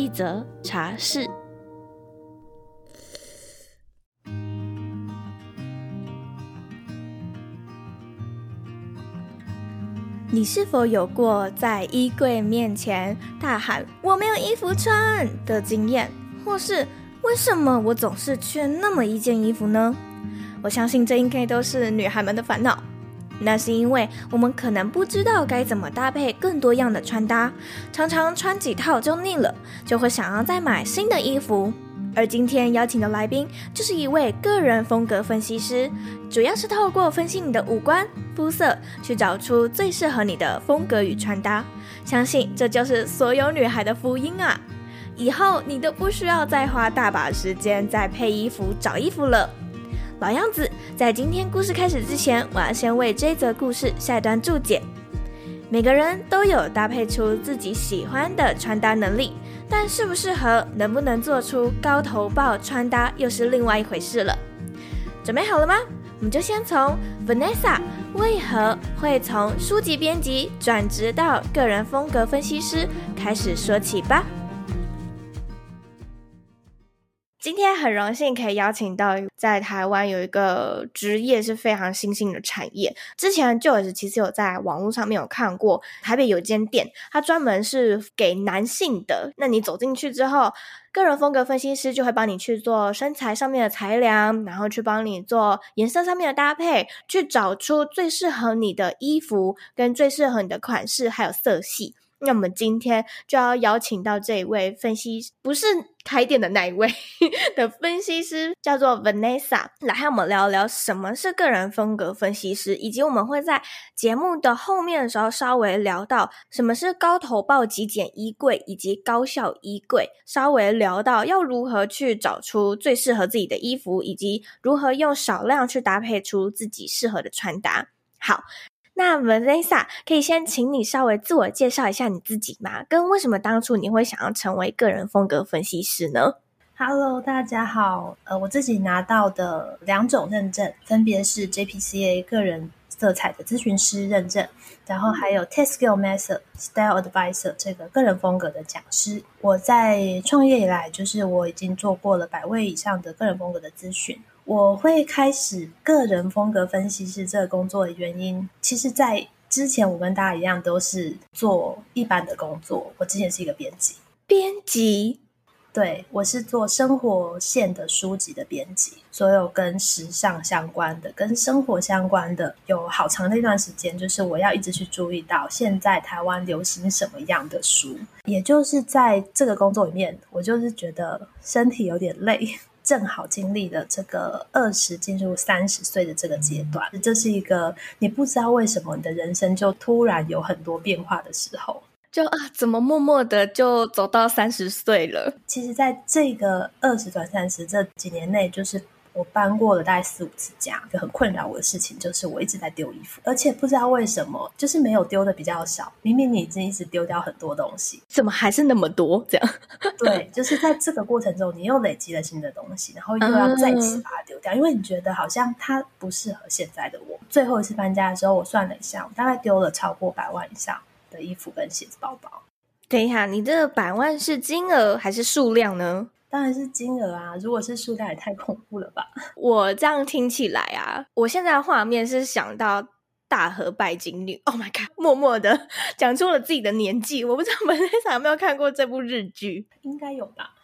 一则茶室。你是否有过在衣柜面前大喊“我没有衣服穿”的经验？或是为什么我总是缺那么一件衣服呢？我相信这应该都是女孩们的烦恼。那是因为我们可能不知道该怎么搭配更多样的穿搭，常常穿几套就腻了，就会想要再买新的衣服。而今天邀请的来宾就是一位个人风格分析师，主要是透过分析你的五官、肤色，去找出最适合你的风格与穿搭。相信这就是所有女孩的福音啊！以后你都不需要再花大把时间在配衣服、找衣服了。老样子，在今天故事开始之前，我要先为这则故事下一段注解。每个人都有搭配出自己喜欢的穿搭能力，但适不适合、能不能做出高头豹穿搭，又是另外一回事了。准备好了吗？我们就先从 Vanessa 为何会从书籍编辑转职到个人风格分析师开始说起吧。今天很荣幸可以邀请到在台湾有一个职业是非常新兴的产业。之前 Joyce 其实有在网络上面有看过，台北有一间店，它专门是给男性的。那你走进去之后，个人风格分析师就会帮你去做身材上面的裁量，然后去帮你做颜色上面的搭配，去找出最适合你的衣服跟最适合你的款式还有色系。那我们今天就要邀请到这一位分析，不是开店的那一位 的分析师，叫做 Vanessa，来和我们聊聊什么是个人风格分析师，以及我们会在节目的后面的时候稍微聊到什么是高头豹极简衣柜以及高效衣柜，稍微聊到要如何去找出最适合自己的衣服，以及如何用少量去搭配出自己适合的穿搭。好。那 Vanessa 可以先请你稍微自我介绍一下你自己吗？跟为什么当初你会想要成为个人风格分析师呢？Hello，大家好。呃，我自己拿到的两种认证，分别是 JPCA 个人色彩的咨询师认证，然后还有 T-Skill Method Style Advisor 这个个人风格的讲师。我在创业以来，就是我已经做过了百位以上的个人风格的咨询。我会开始个人风格分析师这个工作的原因，其实，在之前我跟大家一样都是做一般的工作。我之前是一个编辑，编辑，对，我是做生活线的书籍的编辑，所有跟时尚相关的、跟生活相关的，有好长的一段时间，就是我要一直去注意到现在台湾流行什么样的书。也就是在这个工作里面，我就是觉得身体有点累。正好经历了这个二十进入三十岁的这个阶段，这是一个你不知道为什么你的人生就突然有很多变化的时候，就啊，怎么默默的就走到三十岁了？其实，在这个二十转三十这几年内，就是。我搬过了大概四五次家，一个很困扰我的事情就是我一直在丢衣服，而且不知道为什么，就是没有丢的比较少。明明你已经一直丢掉很多东西，怎么还是那么多？这样 对，就是在这个过程中，你又累积了新的东西，然后又要再次把它丢掉，嗯，因为你觉得好像它不适合现在的我。最后一次搬家的时候，我算了一下，我大概丢了超过百万以上的衣服跟鞋子、包包。等一下，你这个百万是金额还是数量呢？当然是金额啊！如果是数量也太恐怖了吧？我这样听起来啊，我现在的画面是想到大和拜金女。Oh my god！默默的 讲出了自己的年纪。我不知道 Vanessa 有没有看过这部日剧？应该有吧。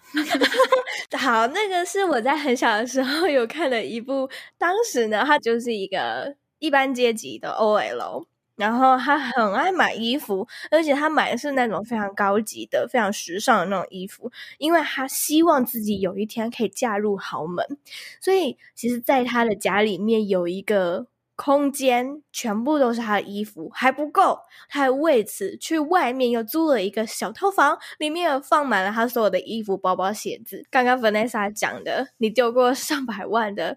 好，那个是我在很小的时候有看的一部，当时呢，它就是一个一般阶级的 OL。然后他很爱买衣服，而且他买的是那种非常高级的、非常时尚的那种衣服，因为他希望自己有一天可以嫁入豪门。所以，其实，在他的家里面有一个空间全部都是他的衣服还不够，他还为此去外面又租了一个小套房，里面放满了他所有的衣服、包包、鞋子。刚刚 Vanessa 讲的，你丢过上百万的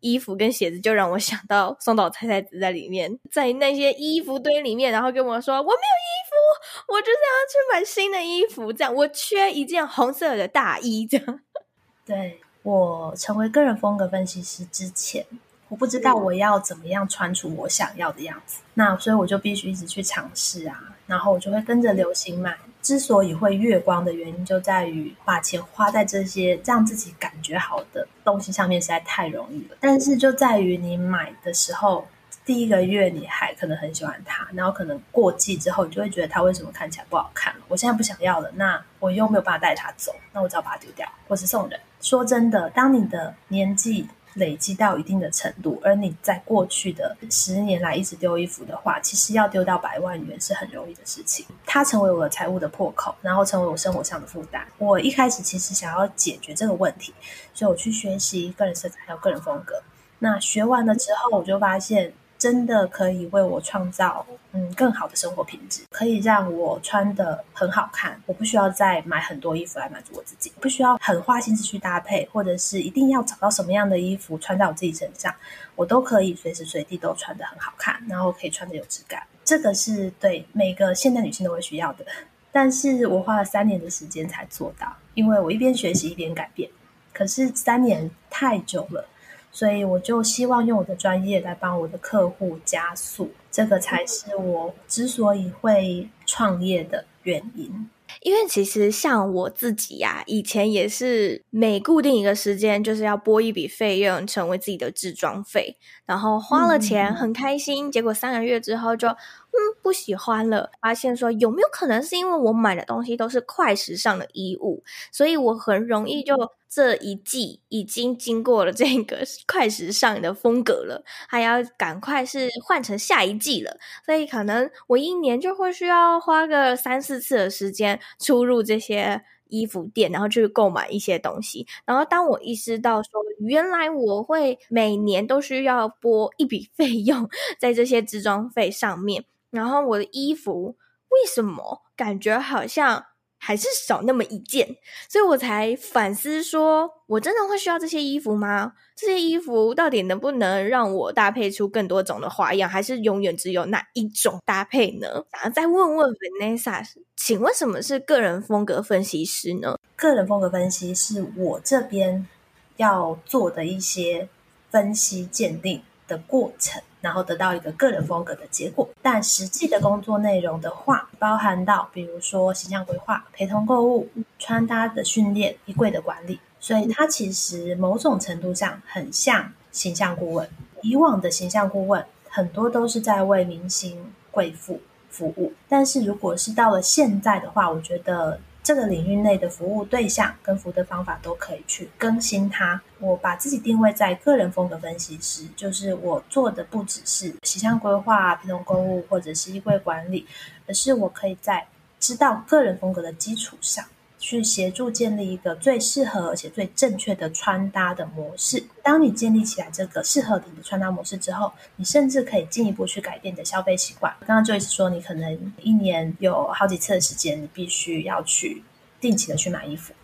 衣服跟鞋子，就让我想到松岛菜菜子在里面，在那些衣服堆里面，然后跟我说：“我没有衣服，我就是要去买新的衣服，这样我缺一件红色的大衣。”这样，对，我成为个人风格分析师之前。我不知道我要怎么样穿出我想要的样子，那所以我就必须一直去尝试啊，然后我就会跟着流行买。之所以会月光的原因，就在于把钱花在这些让自己感觉好的东西上面实在太容易了。但是就在于你买的时候，第一个月你还可能很喜欢它，然后可能过季之后，你就会觉得它为什么看起来不好看了？我现在不想要了，那我又没有办法带它走，那我只好把它丢掉，或是送人。说真的，当你的年纪累积到一定的程度，而你在过去的十年来一直丢衣服的话，其实要丢到百万元是很容易的事情。它成为我的财务的破口，然后成为我生活上的负担。我一开始其实想要解决这个问题，所以我去学习个人色彩还有个人风格。那学完了之后，我就发现。真的可以为我创造嗯更好的生活品质，可以让我穿得很好看。我不需要再买很多衣服来满足我自己，不需要很花心思去搭配，或者是一定要找到什么样的衣服穿在我自己身上，我都可以随时随地都穿得很好看，然后可以穿得有质感。这个是对每个现代女性都会需要的，但是我花了三年的时间才做到，因为我一边学习一边改变。可是三年太久了。所以我就希望用我的专业来帮我的客户加速，这个才是我之所以会创业的原因。因为其实像我自己呀、啊，以前也是每固定一个时间，就是要拨一笔费用成为自己的置装费，然后花了钱很开心，嗯、结果三个月之后就嗯不喜欢了，发现说有没有可能是因为我买的东西都是快时尚的衣物，所以我很容易就。这一季已经经过了这个 快时尚的风格了，还要赶快是换成下一季了，所以可能我一年就会需要花个三四次的时间出入这些衣服店，然后去购买一些东西。然后当我意识到说，原来我会每年都需要拨一笔费用在这些置装费上面，然后我的衣服为什么感觉好像还是少那么一件，所以我才反思说，我真的会需要这些衣服吗？这些衣服到底能不能让我搭配出更多种的花样，还是永远只有那一种搭配呢？然后再问问 Vanessa，请问什么是个人风格分析师呢？个人风格分析是我这边要做的一些分析鉴定的过程。然后得到一个个人风格的结果，但实际的工作内容的话，包含到比如说形象规划、陪同购物、穿搭的训练、衣柜的管理，所以它其实某种程度上很像形象顾问。以往的形象顾问很多都是在为明星贵妇服务，但是如果是到了现在的话，我觉得。这个领域内的服务对象跟服务的方法都可以去更新它。我把自己定位在个人风格分析师，就是我做的不只是形象规划、陪同购物或者是衣柜管理，而是我可以在知道个人风格的基础上。去协助建立一个最适合而且最正确的穿搭的模式。当你建立起来这个适合你的穿搭模式之后，你甚至可以进一步去改变你的消费习惯。刚刚就一直说，你可能一年有好几次的时间，你必须要去定期的去买衣服。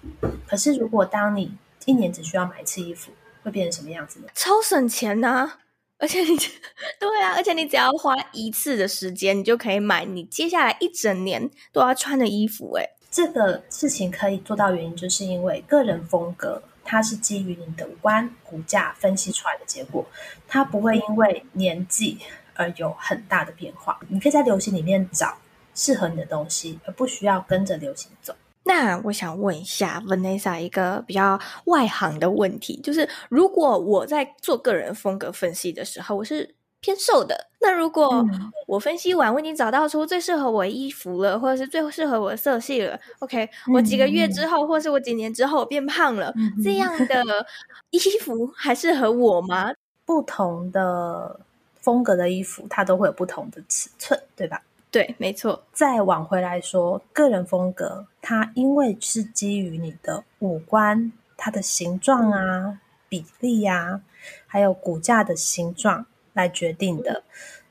可是，如果当你一年只需要买一次衣服，会变成什么样子呢？超省钱呐、而且你 对啊，而且你只要花一次的时间，你就可以买你接下来一整年都要穿的衣服。诶这个事情可以做到，原因就是因为个人风格，它是基于你的五官骨架分析出来的结果，它不会因为年纪而有很大的变化。你可以在流行里面找适合你的东西，而不需要跟着流行走。那我想问一下 Vanessa 一个比较外行的问题，就是如果我在做个人风格分析的时候，我是偏瘦的。那如果我分析完，我已经找到出最适合我的衣服了，或者是最适合我的色系了。OK，我几个月之后，或是我几年之后变胖了，这样的 衣服还适合我吗？不同的风格的衣服，它都会有不同的尺寸，对吧？对，没错。再往回来说，个人风格，它因为是基于你的五官，它的形状啊、比例呀、啊，还有骨架的形状。来决定的。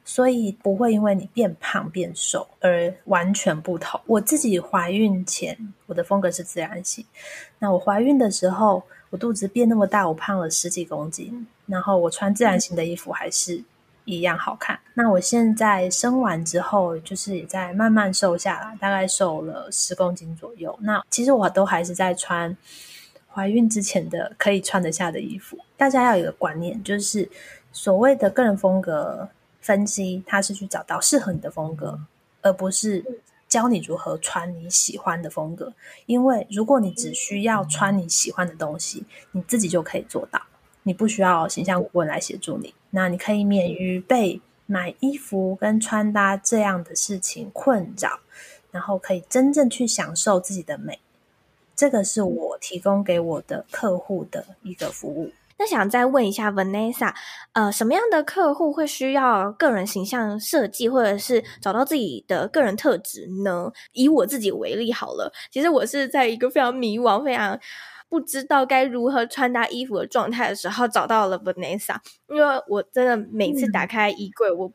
所以不会因为你变胖变瘦而完全不同。我自己怀孕前，我的风格是自然型。那我怀孕的时候，我肚子变那么大，我胖了十几公斤，然后我穿自然型的衣服还是一样好看。那我现在生完之后，就是也在慢慢瘦下来，大概瘦了十公斤左右。那其实我都还是在穿怀孕之前的可以穿得下的衣服。大家要有一个观念，就是所谓的个人风格。分析，它是去找到适合你的风格，而不是教你如何穿你喜欢的风格。因为如果你只需要穿你喜欢的东西，你自己就可以做到，你不需要形象顾问来协助你。那你可以免于被买衣服跟穿搭这样的事情困扰，然后可以真正去享受自己的美。这个是我提供给我的客户的一个服务。那想再问一下 Vanessa，呃，什么样的客户会需要个人形象设计，或者是找到自己的个人特质呢？以我自己为例好了，其实我是在一个非常迷惘、非常不知道该如何穿搭衣服的状态的时候，找到了 Vanessa，因为我真的每次打开衣柜，我。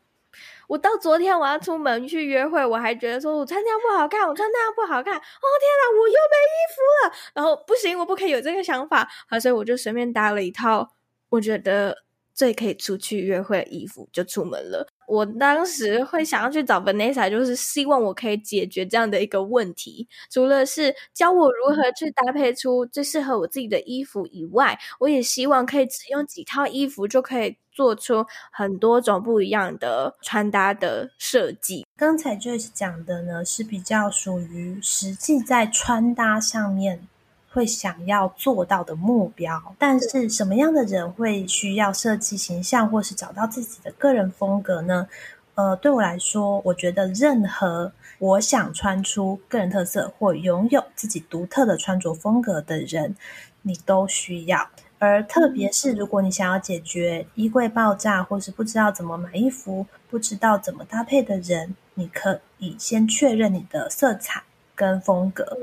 我到昨天我要出门去约会，我还觉得说我穿这样不好看，我穿那样不好看。哦天哪，我又没衣服了。然后不行，我不可以有这个想法。好，所以我就随便搭了一套，我觉得最可以出去约会的衣服，就出门了。我当时会想要去找 Vanessa，就是希望我可以解决这样的一个问题。除了是教我如何去搭配出最适合我自己的衣服以外，我也希望可以只用几套衣服就可以做出很多种不一样的穿搭的设计。刚才 Joyce 讲的呢，是比较属于实际在穿搭上面会想要做到的目标，但是什么样的人会需要设计形象，或是找到自己的个人风格呢？呃，对我来说，我觉得任何我想穿出个人特色或拥有自己独特的穿着风格的人，你都需要。而特别是如果你想要解决衣柜爆炸，或是不知道怎么买衣服、不知道怎么搭配的人，你可以先确认你的色彩跟风格。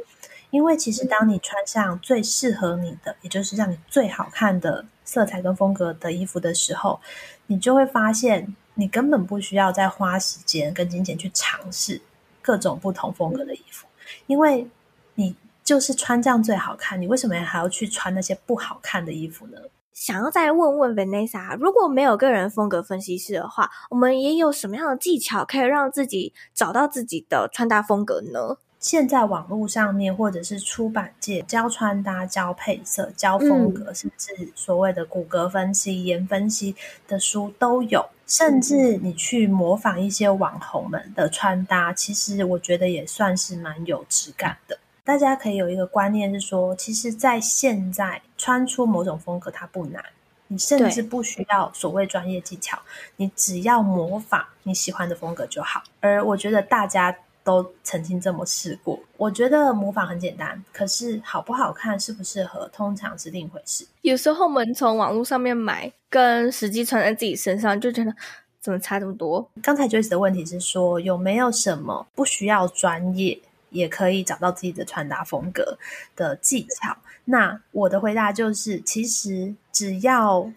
因为其实当你穿上最适合你的，也就是让你最好看的色彩跟风格的衣服的时候，你就会发现你根本不需要再花时间跟金钱去尝试各种不同风格的衣服，因为你就是穿这样最好看，你为什么还要去穿那些不好看的衣服呢？想要再问问 Vanessa，如果没有个人风格分析师的话，我们也有什么样的技巧可以让自己找到自己的穿搭风格呢？现在网络上面或者是出版界教穿搭、教配色、教风格，嗯、甚至所谓的骨骼分析、颜分析的书都有。甚至你去模仿一些网红们的穿搭，其实我觉得也算是蛮有质感的。大家可以有一个观念是说，其实，在现在穿出某种风格它不难，你甚至不需要所谓专业技巧，你只要模仿你喜欢的风格就好。而我觉得大家。都曾经这么试过，我觉得模仿很简单，可是好不好看、适不适合，通常是另一回事。有时候我们从网络上面买，跟实际穿在自己身上，就觉得怎么差这么多？刚才 Joyce 的问题是说，有没有什么不需要专业也可以找到自己的穿搭风格的技巧？那我的回答就是，其实只要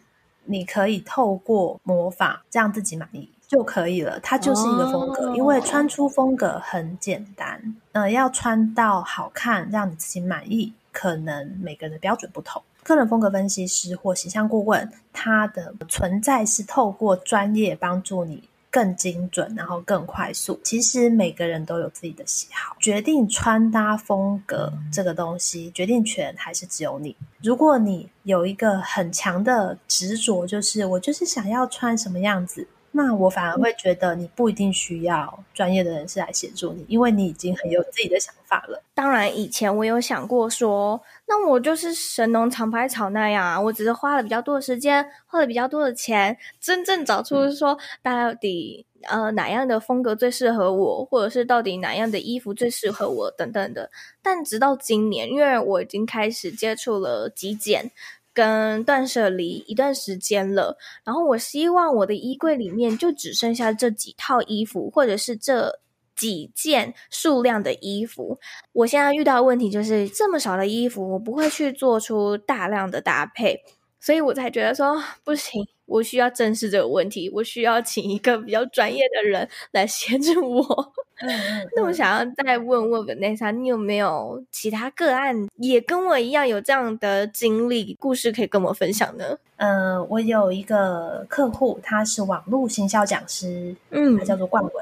你可以透过模仿让自己满意。就可以了，它就是一个风格，oh. 因为穿出风格很简单。呃，要穿到好看，让你自己满意，可能每个人的标准不同。个人风格分析师或形象顾问，他的存在是透过专业帮助你更精准，然后更快速。其实每个人都有自己的喜好，决定穿搭风格这个东西，决定权还是只有你。如果你有一个很强的执着，就是我就是想要穿什么样子。那我反而会觉得你不一定需要专业的人士来协助你，因为你已经很有自己的想法了。当然，以前我有想过说，那我就是神农尝百草那样啊，我只是花了比较多的时间，花了比较多的钱，真正找出说到底呃哪样的风格最适合我，或者是到底哪样的衣服最适合我等等的。但直到今年，因为我已经开始接触了极简。跟断舍离一段时间了，然后我希望我的衣柜里面就只剩下这几套衣服，或者是这几件数量的衣服。我现在遇到问题就是这么少的衣服，我不会去做出大量的搭配，所以我才觉得说不行，我需要正视这个问题，我需要请一个比较专业的人来协助我。那我想要再问问 Vanessa，你有没有其他个案也跟我一样有这样的经历故事可以跟我分享呢？呃，我有一个客户，他是网络行销讲师，嗯，他叫做冠文。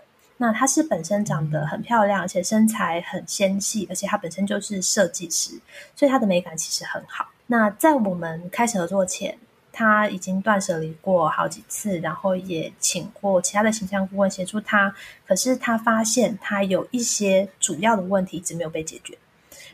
那他是本身长得很漂亮，而且身材很纤细，而且他本身就是设计师，所以他的美感其实很好。那在我们开始合作前，他已经断舍离过好几次，然后也请过其他的形象顾问协助他。可是他发现他有一些主要的问题一直没有被解决，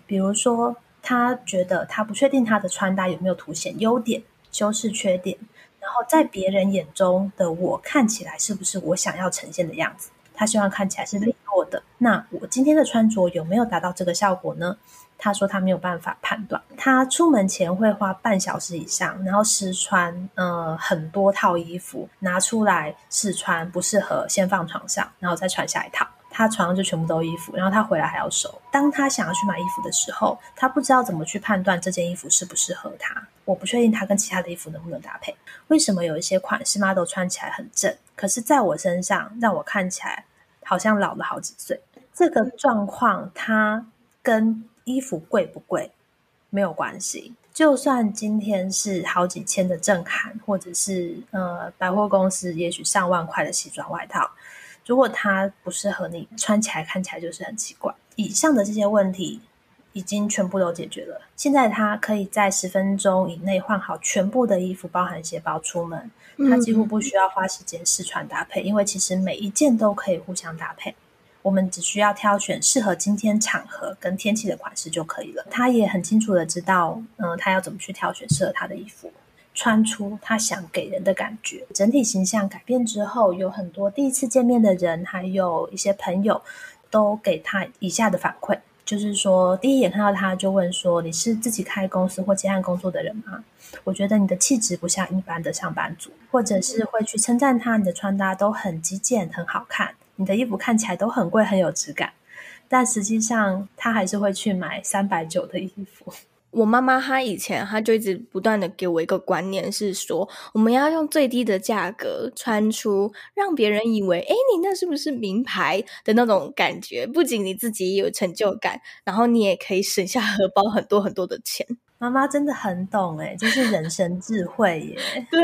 比如说他觉得他不确定他的穿搭有没有凸显优点、修饰缺点，然后在别人眼中的我看起来是不是我想要呈现的样子。他希望看起来是利落的。那我今天的穿着有没有达到这个效果呢？他说他没有办法判断。他出门前会花半小时以上，然后试穿呃很多套衣服，拿出来试穿，不适合先放床上，然后再穿下一套。他床上就全部都衣服，然后他回来还要收。当他想要去买衣服的时候，他不知道怎么去判断这件衣服适不适合他。我不确定他跟其他的衣服能不能搭配。为什么有一些款式嘛都穿起来很正，可是在我身上让我看起来好像老了好几岁？这个状况他跟衣服贵不贵没有关系。就算今天是好几千的正函，或者是呃百货公司也许上万块的西装外套。如果它不适合你，穿起来看起来就是很奇怪。以上的这些问题已经全部都解决了。现在他可以在十分钟以内换好全部的衣服，包含鞋包出门。他几乎不需要花时间试穿搭配，因为其实每一件都可以互相搭配。我们只需要挑选适合今天场合跟天气的款式就可以了。他也很清楚的知道，嗯、他要怎么去挑选适合他的衣服。穿出他想给人的感觉，整体形象改变之后，有很多第一次见面的人，还有一些朋友，都给他以下的反馈，就是说，第一眼看到他就问说：“你是自己开公司或接案工作的人吗？”我觉得你的气质不像一般的上班族，或者是会去称赞他，你的穿搭都很极简，很好看，你的衣服看起来都很贵，很有质感，但实际上他还是会去买三百九的衣服。我妈妈她以前她就一直不断的给我一个观念，是说我们要用最低的价格穿出，让别人以为，哎，你那是不是名牌的那种感觉？不仅你自己有成就感，然后你也可以省下荷包很多很多的钱。妈妈真的很懂欸，就是人生智慧耶。对，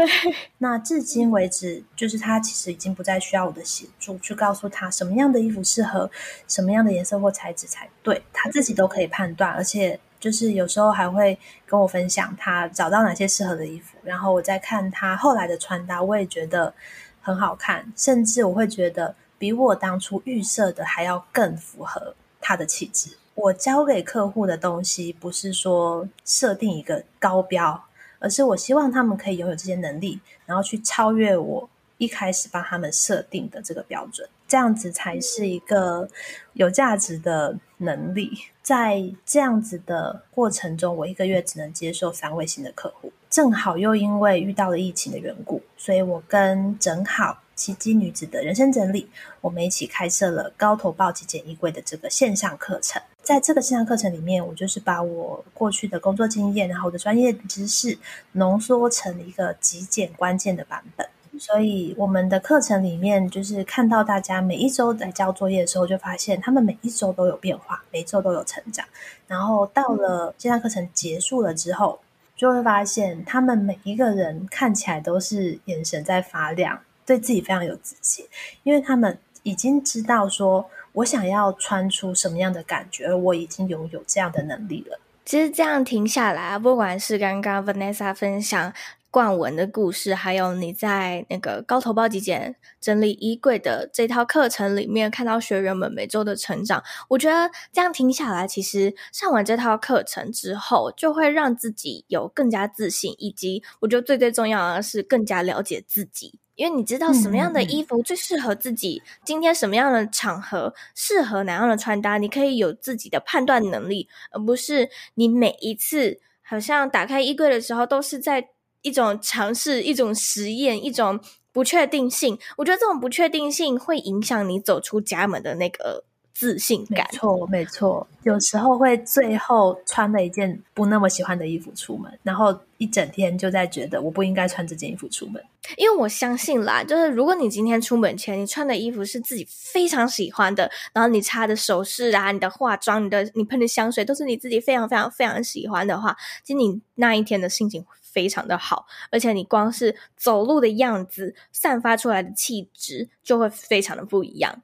那至今为止，就是她其实已经不再需要我的协助，去告诉她什么样的衣服适合什么样的颜色或材质才对，她自己都可以判断，而且。就是有时候还会跟我分享他找到哪些适合的衣服，然后我再看他后来的穿搭，我也觉得很好看，甚至我会觉得比我当初预设的还要更符合他的气质。我交给客户的东西不是说设定一个高标，而是我希望他们可以拥有这些能力，然后去超越我一开始帮他们设定的这个标准。这样子才是一个有价值的能力。在这样子的过程中，我一个月只能接受三位新的客户。正好又因为遇到了疫情的缘故，所以我跟正好奇迹女子的人生整理，我们一起开设了高头报极简衣柜的这个线上课程。在这个线上课程里面，我就是把我过去的工作经验，然后我的专业知识浓缩成一个极简关键的版本。所以我们的课程里面，就是看到大家每一周在交作业的时候，就发现他们每一周都有变化，每一周都有成长。然后到了线上课程结束了之后，就会发现他们每一个人看起来都是眼神在发亮，对自己非常有自信，因为他们已经知道说，我想要穿出什么样的感觉，而我已经拥有这样的能力了。其实这样停下来，不管是刚刚 Vanessa 分享。冠文的故事，还有你在那个高头包极简整理衣柜的这套课程里面看到学员们每周的成长，我觉得这样听下来，其实上完这套课程之后，就会让自己有更加自信，以及我觉得最最重要的是更加了解自己，因为你知道什么样的衣服最适合自己，嗯、今天什么样的场合适合哪样的穿搭，你可以有自己的判断能力，而不是你每一次好像打开衣柜的时候都是在。一种尝试，一种实验，一种不确定性。我觉得这种不确定性会影响你走出家门的那个自信感。没错，没错，有时候会最后穿了一件不那么喜欢的衣服出门，然后一整天就在觉得我不应该穿这件衣服出门。因为我相信啦，就是如果你今天出门前你穿的衣服是自己非常喜欢的，然后你擦的首饰啊、你的化妆、你的你喷的香水都是你自己非常非常非常喜欢的话，其实你那一天的心情非常的好，而且你光是走路的样子，散发出来的气质就会非常的不一样。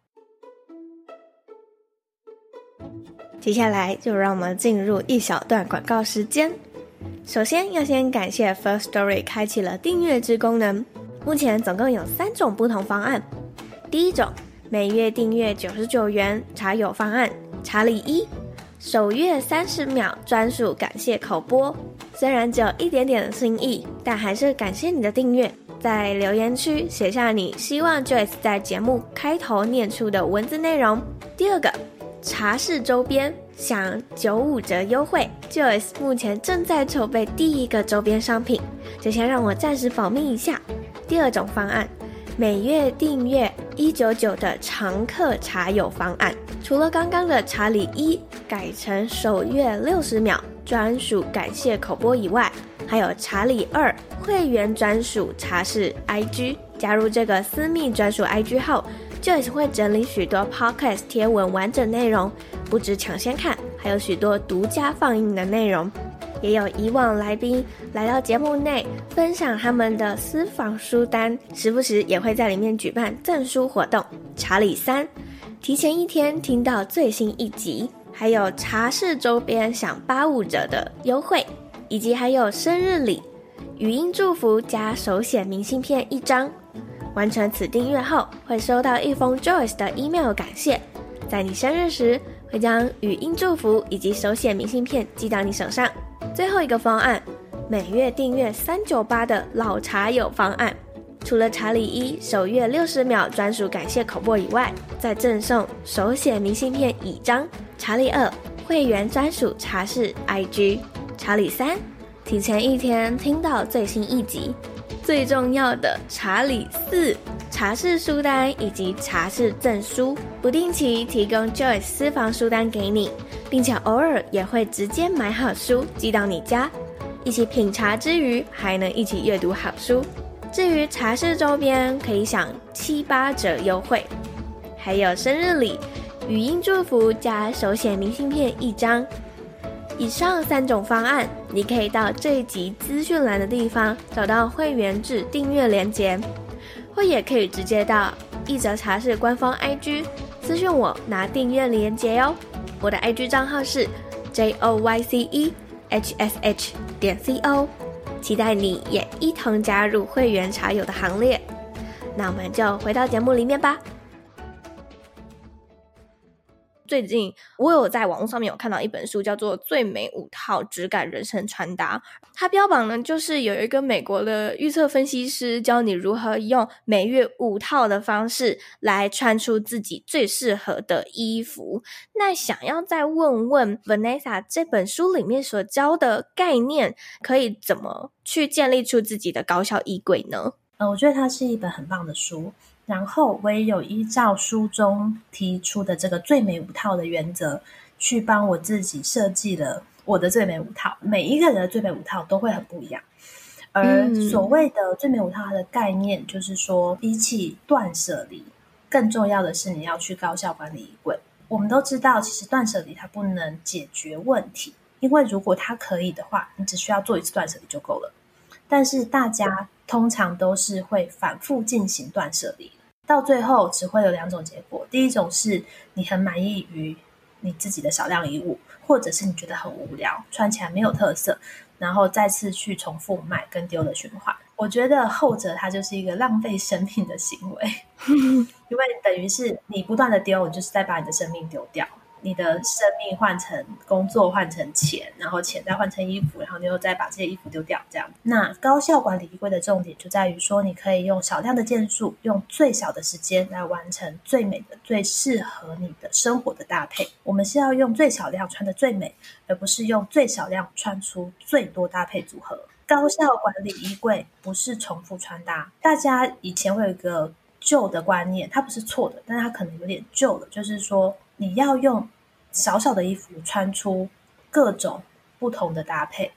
接下来就让我们进入一小段广告时间。首先要先感谢 First Story 开启了订阅制功能，目前总共有三种不同方案。第一种，每月订阅九十九元茶友方案，查理一，首月三十秒专属感谢口播。虽然只有一点点的心意，但还是感谢你的订阅。在留言区写下你希望 Joyce 在节目开头念出的文字内容。第二个，茶室周边享九五折优惠，Joyce 目前正在筹备第一个周边商品，就先让我暂时保密一下。第二种方案，每月订阅一九九的常客茶友方案，除了刚刚的查理一改成首月六十秒。专属感谢口播以外，还有查理二会员专属茶室 IG，加入这个私密专属 IG 后就会整理许多 Podcast 贴文完整内容，不止抢先看，还有许多独家放映的内容，也有以往来宾来到节目内分享他们的私房书单，时不时也会在里面举办赠书活动。查理三，提前一天听到最新一集。还有茶室周边享八五折的优惠，以及还有生日礼、语音祝福加手写明信片一张。完成此订阅后，会收到一封 Joyce 的 email 感谢，在你生日时会将语音祝福以及手写明信片寄到你手上。最后一个方案，每月订阅三九八的老茶友方案，除了查理一首月六十秒专属感谢口播以外，再赠送手写明信片一张。查理二会员专属茶室 IG，查理三提前一天听到最新一集，最重要的查理四茶室书单以及茶室赠书，不定期提供 Joyce 私房书单给你，并且偶尔也会直接买好书寄到你家，一起品茶之余还能一起阅读好书。至于茶室周边可以享七八折优惠，还有生日礼。语音祝福加手写明信片一张，以上三种方案，你可以到这一集资讯栏的地方找到会员制订阅链接，或也可以直接到一则茶室官方 IG 私讯我拿订阅连接哟。我的 IG 账号是 J O Y C E H S H 点 C O，期待你也一同加入会员茶友的行列。那我们就回到节目里面吧。最近我有在网络上面有看到一本书，叫做《最美五套质感人生穿搭》。它标榜呢，就是有一个美国的预测分析师教你如何用每月五套的方式来穿出自己最适合的衣服。那想要再问问 Vanessa，这本书里面所教的概念，可以怎么去建立出自己的高效衣柜呢？呃，我觉得它是一本很棒的书。然后我也有依照书中提出的这个最美五套的原则，去帮我自己设计了我的最美五套。每一个人的最美五套都会很不一样。而所谓的最美五套，它的概念就是说，比起断舍离，更重要的是你要去高效管理衣柜。我们都知道，其实断舍离它不能解决问题，因为如果它可以的话，你只需要做一次断舍离就够了。但是大家通常都是会反复进行断舍离。到最后只会有两种结果，第一种是你很满意于你自己的少量衣物，或者是你觉得很无聊，穿起来没有特色，然后再次去重复买跟丢的循环。我觉得后者它就是一个浪费生命的行为，因为等于是你不断的丢，你就是在把你的生命丢掉。你的生命换成工作，换成钱，然后钱再换成衣服，然后你又再把这些衣服丢掉，这样。那高效管理衣柜的重点就在于说，你可以用少量的件数，用最小的时间来完成最美的、最适合你的生活的搭配。我们是要用最少量穿得最美，而不是用最少量穿出最多搭配组合。高效管理衣柜不是重复穿搭。大家以前会有一个旧的观念，它不是错的，但是它可能有点旧了，就是说。你要用小小的衣服穿出各种不同的搭配，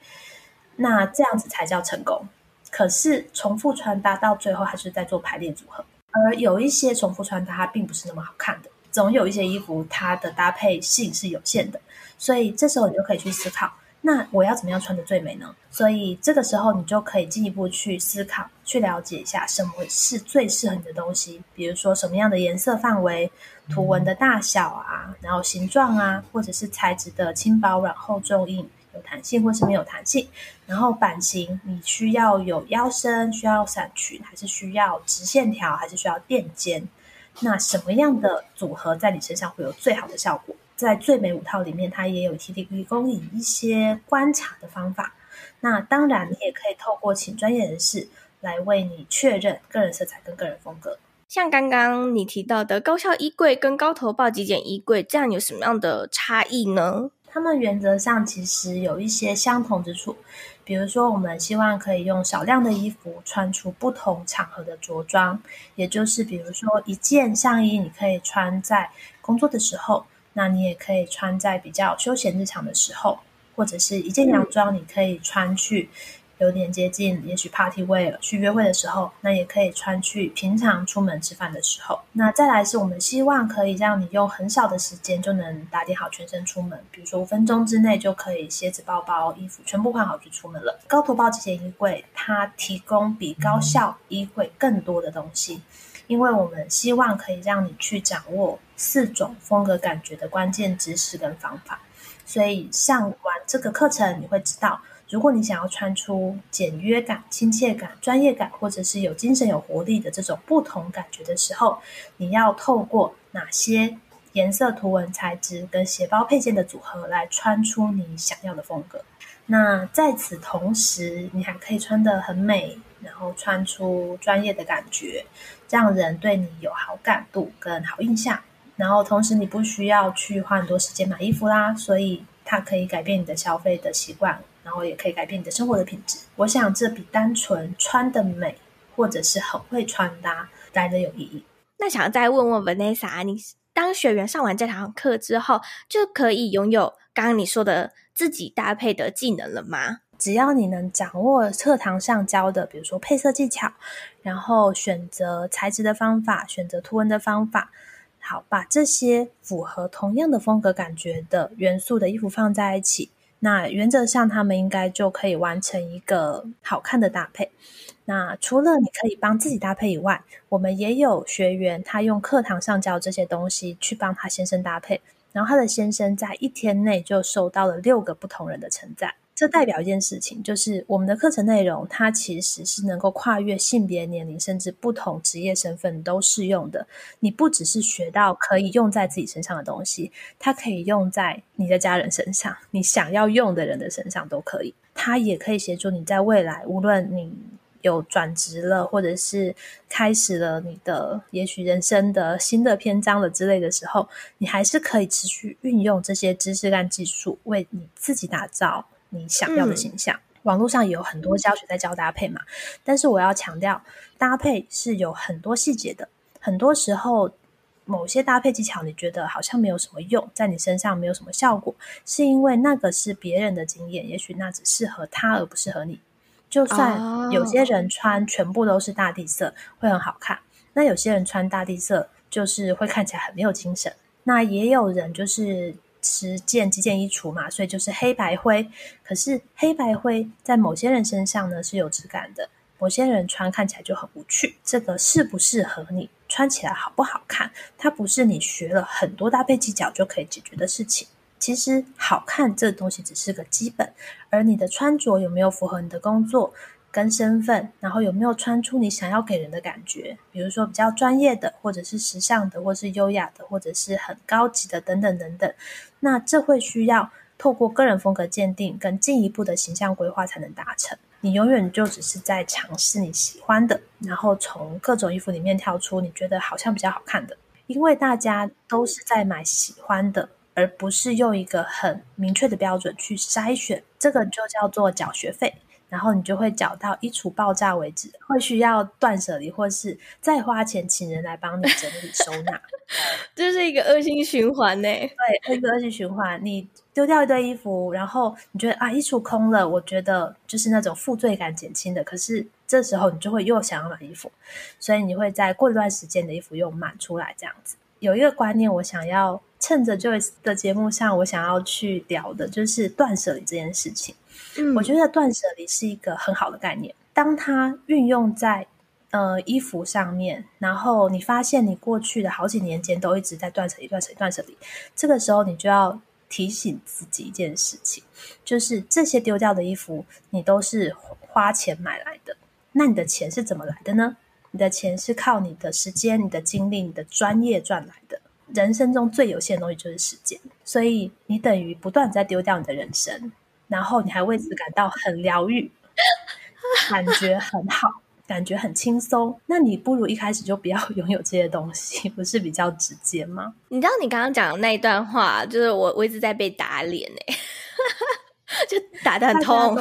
那这样子才叫成功。可是重复穿搭到最后还是在做排列组合，而有一些重复穿搭并不是那么好看的。总有一些衣服它的搭配性是有限的，所以这时候你就可以去思考，那我要怎么样穿的最美呢？所以这个时候你就可以进一步去思考，去了解一下什么是最适合你的东西，比如说什么样的颜色范围、图文的大小啊，然后形状啊，或者是材质的轻薄、软厚、重硬。有弹性或是没有弹性，然后版型你需要有腰身，需要伞裙，还是需要直线条，还是需要垫肩？那什么样的组合在你身上会有最好的效果？在最美五套里面，它也有提提供你一些观察的方法。那当然，你也可以透过请专业人士来为你确认个人色彩跟个人风格。像刚刚你提到的高效衣柜跟高头抱极简衣柜，这样有什么样的差异呢？它们原则上其实有一些相同之处，比如说，我们希望可以用少量的衣服穿出不同场合的着装，也就是比如说一件上衣，你可以穿在工作的时候，那你也可以穿在比较休闲日常的时候，或者是一件洋装，你可以穿去。有点接近，也许 party wear 去约会的时候，那也可以穿去平常出门吃饭的时候。那再来是我们希望可以让你用很少的时间就能打点好全身出门，比如说五分钟之内就可以鞋子、包包、衣服全部换好就出门了。高头抱极简衣柜它提供比高效衣柜更多的东西，因为我们希望可以让你去掌握四种风格感觉的关键知识跟方法。所以上完这个课程，你会知道。如果你想要穿出简约感、亲切感、专业感，或者是有精神、有活力的这种不同感觉的时候，你要透过哪些颜色、图文、材质跟鞋包配件的组合来穿出你想要的风格？那在此同时，你还可以穿得很美，然后穿出专业的感觉，这样人对你有好感度跟好印象。然后同时，你不需要去花很多时间买衣服啦，所以它可以改变你的消费的习惯。然后也可以改变你的生活的品质。我想这比单纯穿的美，或者是很会穿搭来的有意义。那想再问问 Vanessa，你当学员上完这堂课之后，就可以拥有刚刚你说的自己搭配的技能了吗？只要你能掌握课堂上教的，比如说配色技巧，然后选择材质的方法，选择图文的方法，好，把这些符合同样的风格感觉的元素的衣服放在一起。那原则上，他们应该就可以完成一个好看的搭配。那除了你可以帮自己搭配以外，我们也有学员，他用课堂上教这些东西去帮他先生搭配，然后他的先生在一天内就收到了六个不同人的称赞。这代表一件事情，就是我们的课程内容，它其实是能够跨越性别、年龄，甚至不同职业身份都适用的。你不只是学到可以用在自己身上的东西，它可以用在你的家人身上，你想要用的人的身上都可以。它也可以协助你在未来，无论你有转职了，或者是开始了你的也许人生的新的篇章了之类的时候，你还是可以持续运用这些知识跟技术，为你自己打造。你想要的形象，嗯、网络上也有很多教学在教搭配嘛，但是我要强调，搭配是有很多细节的。很多时候，某些搭配技巧你觉得好像没有什么用，在你身上没有什么效果，是因为那个是别人的经验，也许那只适合他而不适合你。就算有些人穿全部都是大地色会很好看，那有些人穿大地色就是会看起来很没有精神。那也有人就是。十件几件衣橱嘛，所以就是黑白灰。可是黑白灰在某些人身上呢是有质感的，某些人穿看起来就很无趣。这个适不适合你，穿起来好不好看，它不是你学了很多搭配技巧就可以解决的事情。其实好看这东西只是个基本，而你的穿着有没有符合你的工作跟身份，然后有没有穿出你想要给人的感觉？比如说比较专业的，或者是时尚的，或是优雅的，或者是很高级的，等等等等。那这会需要透过个人风格鉴定跟进一步的形象规划才能达成。你永远就只是在尝试你喜欢的，然后从各种衣服里面挑出你觉得好像比较好看的。因为大家都是在买喜欢的，而不是用一个很明确的标准去筛选。这个就叫做缴学费。然后你就会缴到衣橱爆炸为止，会需要断舍离，或是再花钱请人来帮你整理收纳，这是一个恶性循环呢。对，一个恶性循环。你丢掉一堆衣服，然后你觉得啊，衣橱空了，我觉得就是那种负罪感减轻的。可是这时候你就会又想要买衣服，所以你会在过一段时间的衣服又满出来，这样子。有一个观念，我想要趁着 Joyce 的节目上，我想要去聊的，就是断舍离这件事情。嗯，我觉得断舍离是一个很好的概念。当它运用在呃衣服上面，然后你发现你过去的好几年间都一直在断舍离、断舍离、断舍离，这个时候你就要提醒自己一件事情，就是这些丢掉的衣服，你都是花钱买来的。那你的钱是怎么来的呢？你的钱是靠你的时间、你的精力、你的专业赚来的。人生中最有限的东西就是时间，所以你等于不断在丢掉你的人生，然后你还为此感到很疗愈，感觉很好，感觉很轻松。那你不如一开始就不要 拥有这些东西，不是比较直接吗？你知道你刚刚讲的那一段话，就是我我一直在被打脸哎。就打得很痛，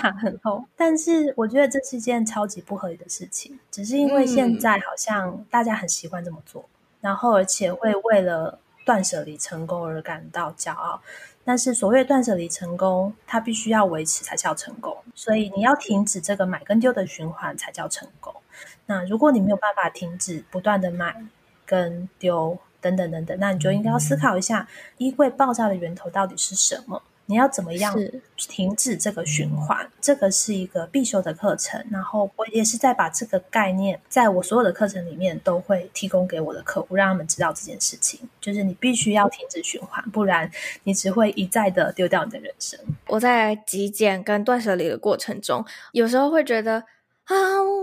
打很痛。但是我觉得这是一件超级不合理的事情，只是因为现在好像大家很习惯这么做，嗯、然后而且会为了断舍离成功而感到骄傲。但是所谓断舍离成功，它必须要维持才叫成功，所以你要停止这个买跟丢的循环才叫成功。那如果你没有办法停止不断的买跟丢等等等等，那你就应该要思考一下，衣柜爆炸的源头到底是什么？你要怎么样停止这个循环？这个是一个必修的课程，然后我也是在把这个概念，在我所有的课程里面都会提供给我的客户，让他们知道这件事情，就是你必须要停止循环，不然你只会一再的丢掉你的人生。我在极简跟断舍离的过程中，有时候会觉得啊，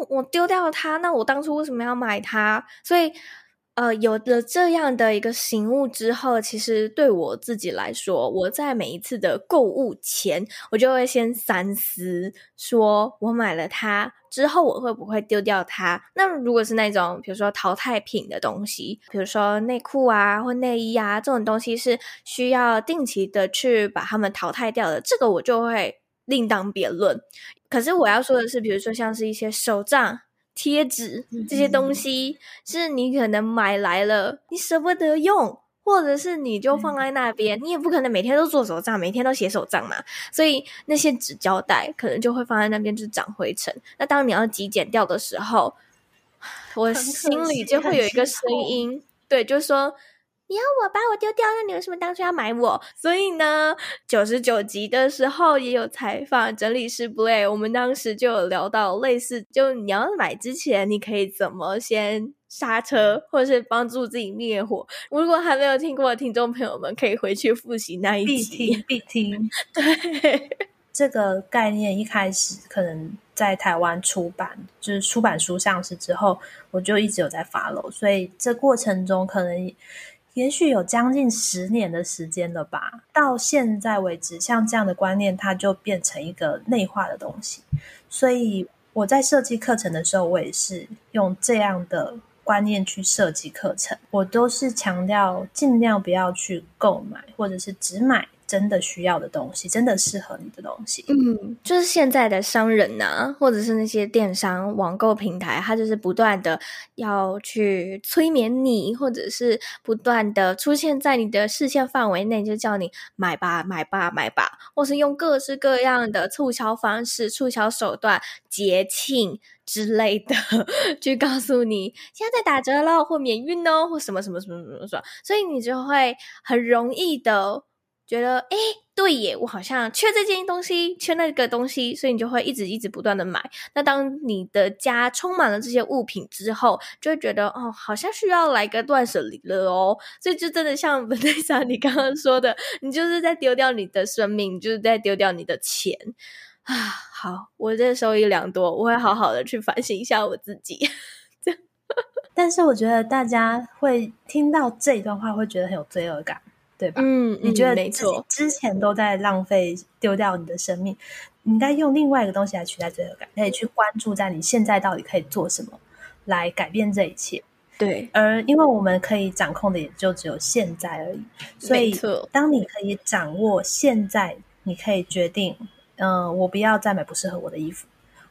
我丢掉了它，那我当初为什么要买它？所以。呃，有了这样的一个醒悟之后，其实对我自己来说，我在每一次的购物前，我就会先三思，说我买了它之后，我会不会丢掉它？那如果是那种比如说淘汰品的东西，比如说内裤啊或内衣啊这种东西，是需要定期的去把它们淘汰掉的，这个我就会另当别论。可是我要说的是，比如说像是一些手账。贴纸这些东西是你可能买来了，你舍不得用，或者是你就放在那边，你也不可能每天都做手账，每天都写手账嘛。所以那些纸胶带可能就会放在那边，就长灰尘。那当你要极简掉的时候，我心里就会有一个声音，对，就是说。你要我把我丢掉，那你为什么当初要买我？所以呢，九十九集的时候也有采访整理师 Blair，我们当时就有聊到类似，就你要买之前，你可以怎么先刹车，或者是帮助自己灭火。如果还没有听过的听众朋友们，可以回去复习那一集，必听必听。对，这个概念一开始可能在台湾出版，就是出版书上市之后，我就一直有在 follow，所以这过程中可能。也许有将近十年的时间了吧，到现在为止，像这样的观念，它就变成一个内化的东西。所以我在设计课程的时候，我也是用这样的观念去设计课程。我都是强调尽量不要去购买，或者是只买。真的需要的东西，真的适合你的东西，嗯，就是现在的商人呐、或者是那些电商网购平台，它就是不断的要去催眠你，或者是不断的出现在你的视线范围内，就叫你买吧，买吧，买吧，或是用各式各样的促销方式、促销手段、节庆之类的，去告诉你现在在打折了，或免运哦，或什么什么什么什么什么，所以你就会很容易的。觉得哎，对耶，我好像缺这件东西，缺那个东西，所以你就会一直一直不断的买。那当你的家充满了这些物品之后，就会觉得哦，好像需要来个断舍离了哦。所以就真的像 Vanessa 你刚刚说的，你就是在丢掉你的生命，就是在丢掉你的钱啊。好，我这收益良多，我会好好的去反省一下我自己。这样，但是我觉得大家会听到这一段话，会觉得很有罪恶感。对吧？嗯，你觉得没错，之前都在浪费丢掉你的生命，你应该用另外一个东西来取代罪恶感，可以去关注在你现在到底可以做什么来改变这一切。对，而因为我们可以掌控的也就只有现在而已，所以当你可以掌握现在，你可以决定嗯、呃，我不要再买不适合我的衣服，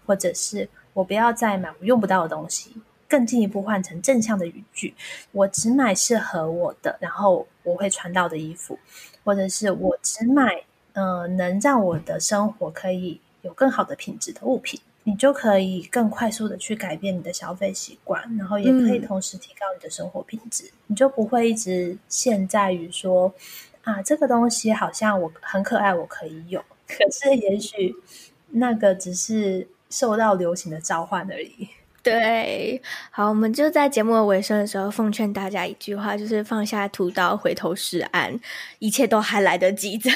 或者是我不要再买我用不到的东西。更进一步换成正向的语句，我只买适合我的，然后我会穿到的衣服，或者是我只买呃能让我的生活可以有更好的品质的物品，你就可以更快速的去改变你的消费习惯，然后也可以同时提高你的生活品质，嗯、你就不会一直陷在于说啊这个东西好像我很可爱，我可以有，可。是也许那个只是受到流行的召唤而已。对，好，我们就在节目的尾声的时候奉劝大家一句话，就是放下屠刀，回头是岸，一切都还来得及的。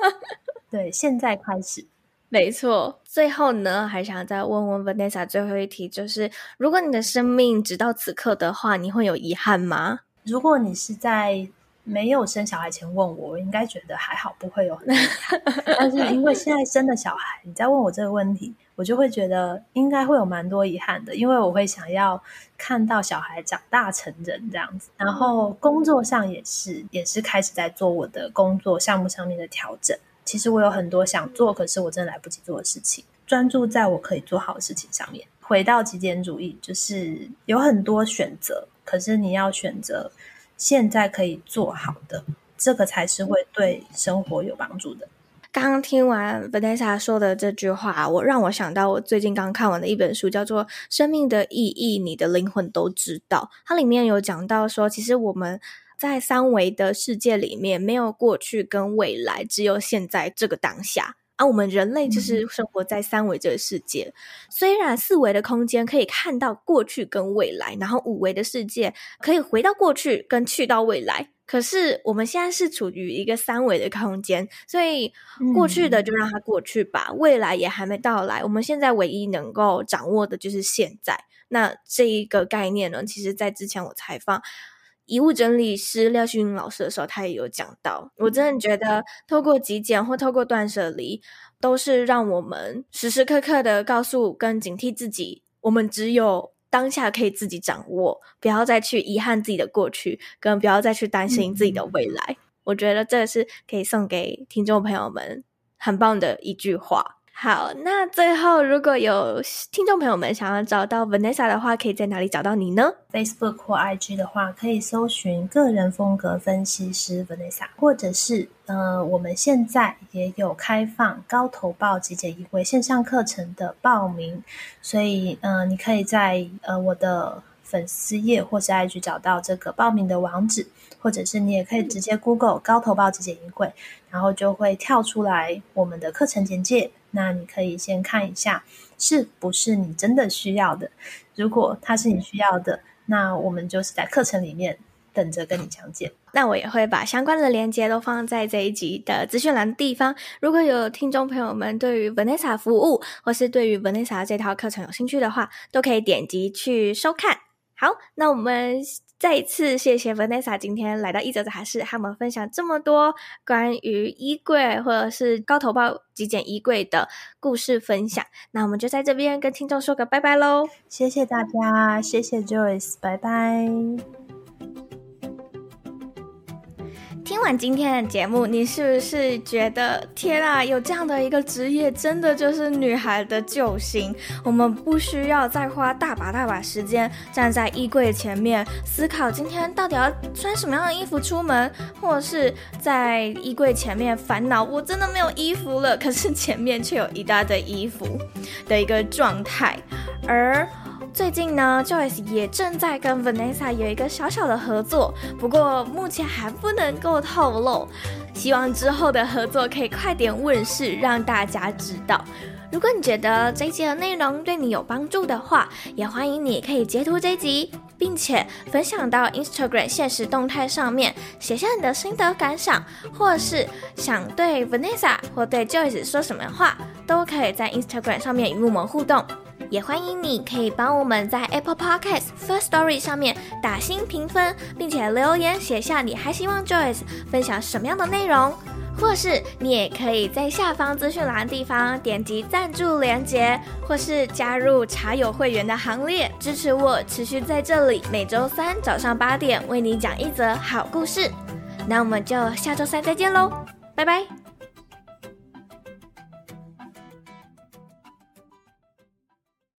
对，现在开始，没错。最后呢，还想再问问 Vanessa 最后一题，就是如果你的生命直到此刻的话，你会有遗憾吗？如果你是在没有生小孩前问我，我应该觉得还好，不会有很遗憾。但是因为现在生了小孩，你再问我这个问题。我就会觉得应该会有蛮多遗憾的，因为我会想要看到小孩长大成人这样子，然后工作上也是，也是开始在做我的工作项目上面的调整。其实我有很多想做，可是我真的来不及做的事情，专注在我可以做好的事情上面。回到极简主义，就是有很多选择，可是你要选择现在可以做好的，这个才是会对生活有帮助的。刚刚听完 Vanessa 说的这句话，我让我想到我最近刚看完的一本书，叫做《生命的意义》，你的灵魂都知道。它里面有讲到说，其实我们在三维的世界里面，没有过去跟未来，只有现在这个当下。而、啊、我们人类就是生活在三维这个世界。嗯、虽然四维的空间可以看到过去跟未来，然后五维的世界可以回到过去跟去到未来。可是我们现在是处于一个三维的空间，所以过去的就让它过去吧，嗯、未来也还没到来。我们现在唯一能够掌握的就是现在。那这一个概念呢，其实在之前我采访遗物整理师廖旭云老师的时候，他也有讲到。我真的觉得，透过极简或透过断舍离，都是让我们时时刻刻的告诉跟警惕自己，我们只有。当下可以自己掌握，不要再去遗憾自己的过去，更不要再去担心自己的未来。嗯、我觉得这是可以送给听众朋友们很棒的一句话。好，那最后如果有听众朋友们想要找到 Vanessa 的话，可以在哪里找到你呢？Facebook 或 IG 的话，可以搜寻个人风格分析师 Vanessa，或者是呃，我们现在也有开放高投报集结衣柜线上课程的报名，所以呃，你可以在呃我的粉丝页或是 IG 找到这个报名的网址，或者是你也可以直接 Google 高投报极简衣柜，然后就会跳出来我们的课程简介。那你可以先看一下是不是你真的需要的。如果它是你需要的，那我们就是在课程里面等着跟你讲解。那我也会把相关的链接都放在这一集的资讯栏的地方。如果有听众朋友们对于 Vanessa 服务，或是对于 Vanessa 这套课程有兴趣的话，都可以点击去收看。好，那我们。再一次谢谢 Vanessa 今天来到一则杂志，和我们分享这么多关于衣柜或者是高头包极简衣柜的故事分享。那我们就在这边跟听众说个拜拜喽！谢谢大家，谢谢 Joyce，拜拜。听完今天的节目，你是不是觉得天啊，有这样的一个职业，真的就是女孩的救星？我们不需要再花大把大把时间站在衣柜前面思考今天到底要穿什么样的衣服出门，或者是在衣柜前面烦恼我真的没有衣服了，可是前面却有一大堆衣服的一个状态，而。最近呢，Joyce 也正在跟 Vanessa 有一个小小的合作，不过目前还不能够透露。希望之后的合作可以快点问世，让大家知道。如果你觉得这一集的内容对你有帮助的话，也欢迎你可以截图这一集，并且分享到 Instagram 现实动态上面，写下你的心得感想，或是想对 Vanessa 或对 Joyce 说什么话，都可以在 Instagram 上面与我们互动。也欢迎你可以帮我们在 Apple Podcast First Story 上面打星评分，并且留言写下你还希望 Joyce 分享什么样的内容，或是你也可以在下方资讯栏地方点击赞助连接，或是加入茶友会员的行列，支持我持续在这里每周三早上八点为你讲一则好故事。那我们就下周三再见喽，拜拜。